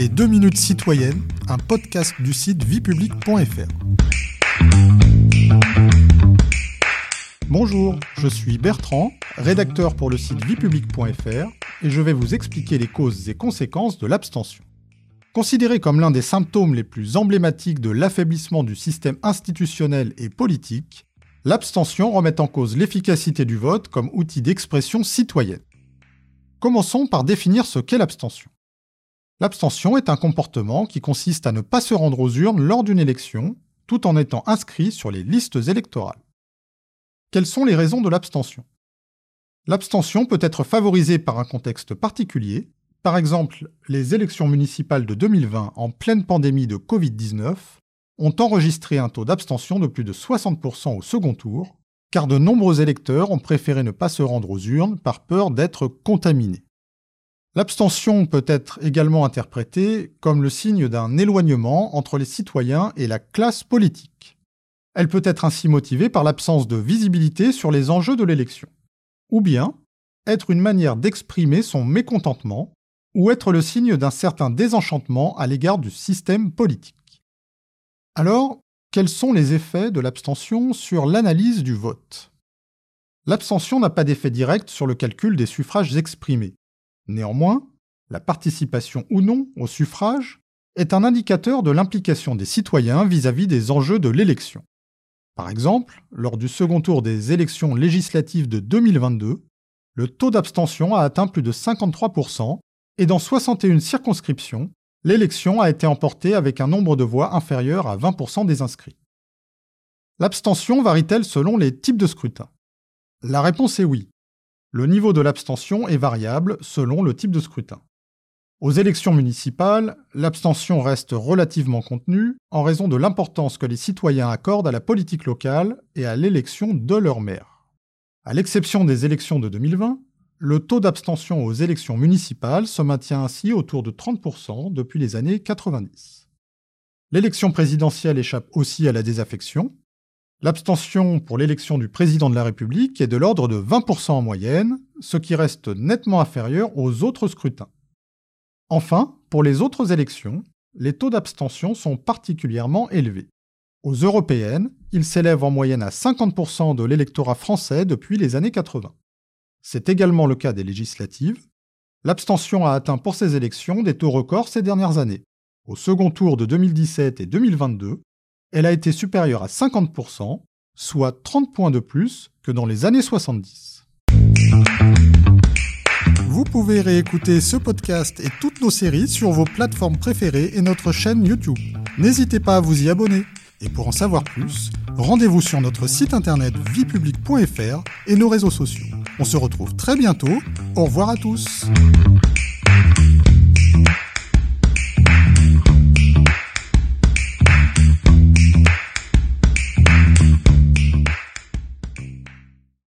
Les 2 minutes citoyennes, un podcast du site viepublic.fr. Bonjour, je suis Bertrand, rédacteur pour le site viepublic.fr et je vais vous expliquer les causes et conséquences de l'abstention. Considéré comme l'un des symptômes les plus emblématiques de l'affaiblissement du système institutionnel et politique, l'abstention remet en cause l'efficacité du vote comme outil d'expression citoyenne. Commençons par définir ce qu'est l'abstention. L'abstention est un comportement qui consiste à ne pas se rendre aux urnes lors d'une élection, tout en étant inscrit sur les listes électorales. Quelles sont les raisons de l'abstention? L'abstention peut être favorisée par un contexte particulier, par exemple les élections municipales de 2020 en pleine pandémie de Covid-19 ont enregistré un taux d'abstention de plus de 60% au second tour, car de nombreux électeurs ont préféré ne pas se rendre aux urnes par peur d'être contaminés. L'abstention peut être également interprétée comme le signe d'un éloignement entre les citoyens et la classe politique. Elle peut être ainsi motivée par l'absence de visibilité sur les enjeux de l'élection, ou bien être une manière d'exprimer son mécontentement, ou être le signe d'un certain désenchantement à l'égard du système politique. Alors, quels sont les effets de l'abstention sur l'analyse du vote? L'abstention n'a pas d'effet direct sur le calcul des suffrages exprimés. Néanmoins, la participation ou non au suffrage est un indicateur de l'implication des citoyens vis-à-vis des enjeux de l'élection. Par exemple, lors du second tour des élections législatives de 2022, le taux d'abstention a atteint plus de 53%, et dans 61 circonscriptions, l'élection a été emportée avec un nombre de voix inférieur à 20% des inscrits. L'abstention varie-t-elle selon les types de scrutin La réponse est oui. Le niveau de l'abstention est variable selon le type de scrutin. Aux élections municipales, l'abstention reste relativement contenue en raison de l'importance que les citoyens accordent à la politique locale et à l'élection de leur maire. À l'exception des élections de 2020, le taux d'abstention aux élections municipales se maintient ainsi autour de 30% depuis les années 90. L'élection présidentielle échappe aussi à la désaffection. L'abstention pour l'élection du président de la République est de l'ordre de 20% en moyenne, ce qui reste nettement inférieur aux autres scrutins. Enfin, pour les autres élections, les taux d'abstention sont particulièrement élevés. Aux européennes, ils s'élèvent en moyenne à 50% de l'électorat français depuis les années 80. C'est également le cas des législatives. L'abstention a atteint pour ces élections des taux records ces dernières années. Au second tour de 2017 et 2022, elle a été supérieure à 50%, soit 30 points de plus que dans les années 70. Vous pouvez réécouter ce podcast et toutes nos séries sur vos plateformes préférées et notre chaîne YouTube. N'hésitez pas à vous y abonner. Et pour en savoir plus, rendez-vous sur notre site internet viepublic.fr et nos réseaux sociaux. On se retrouve très bientôt. Au revoir à tous.